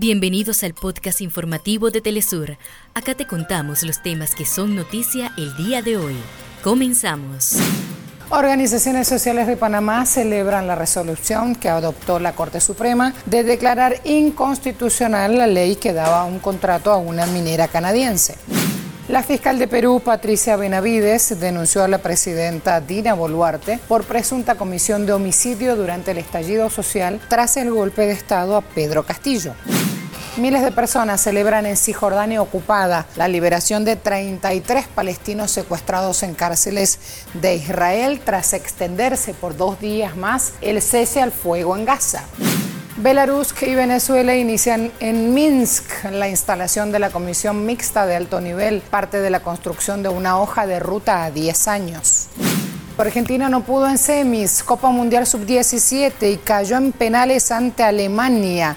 Bienvenidos al podcast informativo de Telesur. Acá te contamos los temas que son noticia el día de hoy. Comenzamos. Organizaciones sociales de Panamá celebran la resolución que adoptó la Corte Suprema de declarar inconstitucional la ley que daba un contrato a una minera canadiense. La fiscal de Perú, Patricia Benavides, denunció a la presidenta Dina Boluarte por presunta comisión de homicidio durante el estallido social tras el golpe de Estado a Pedro Castillo. Miles de personas celebran en Cisjordania ocupada la liberación de 33 palestinos secuestrados en cárceles de Israel tras extenderse por dos días más el cese al fuego en Gaza. Belarus y Venezuela inician en Minsk la instalación de la Comisión Mixta de Alto Nivel, parte de la construcción de una hoja de ruta a 10 años. Argentina no pudo en semis, Copa Mundial Sub-17 y cayó en penales ante Alemania.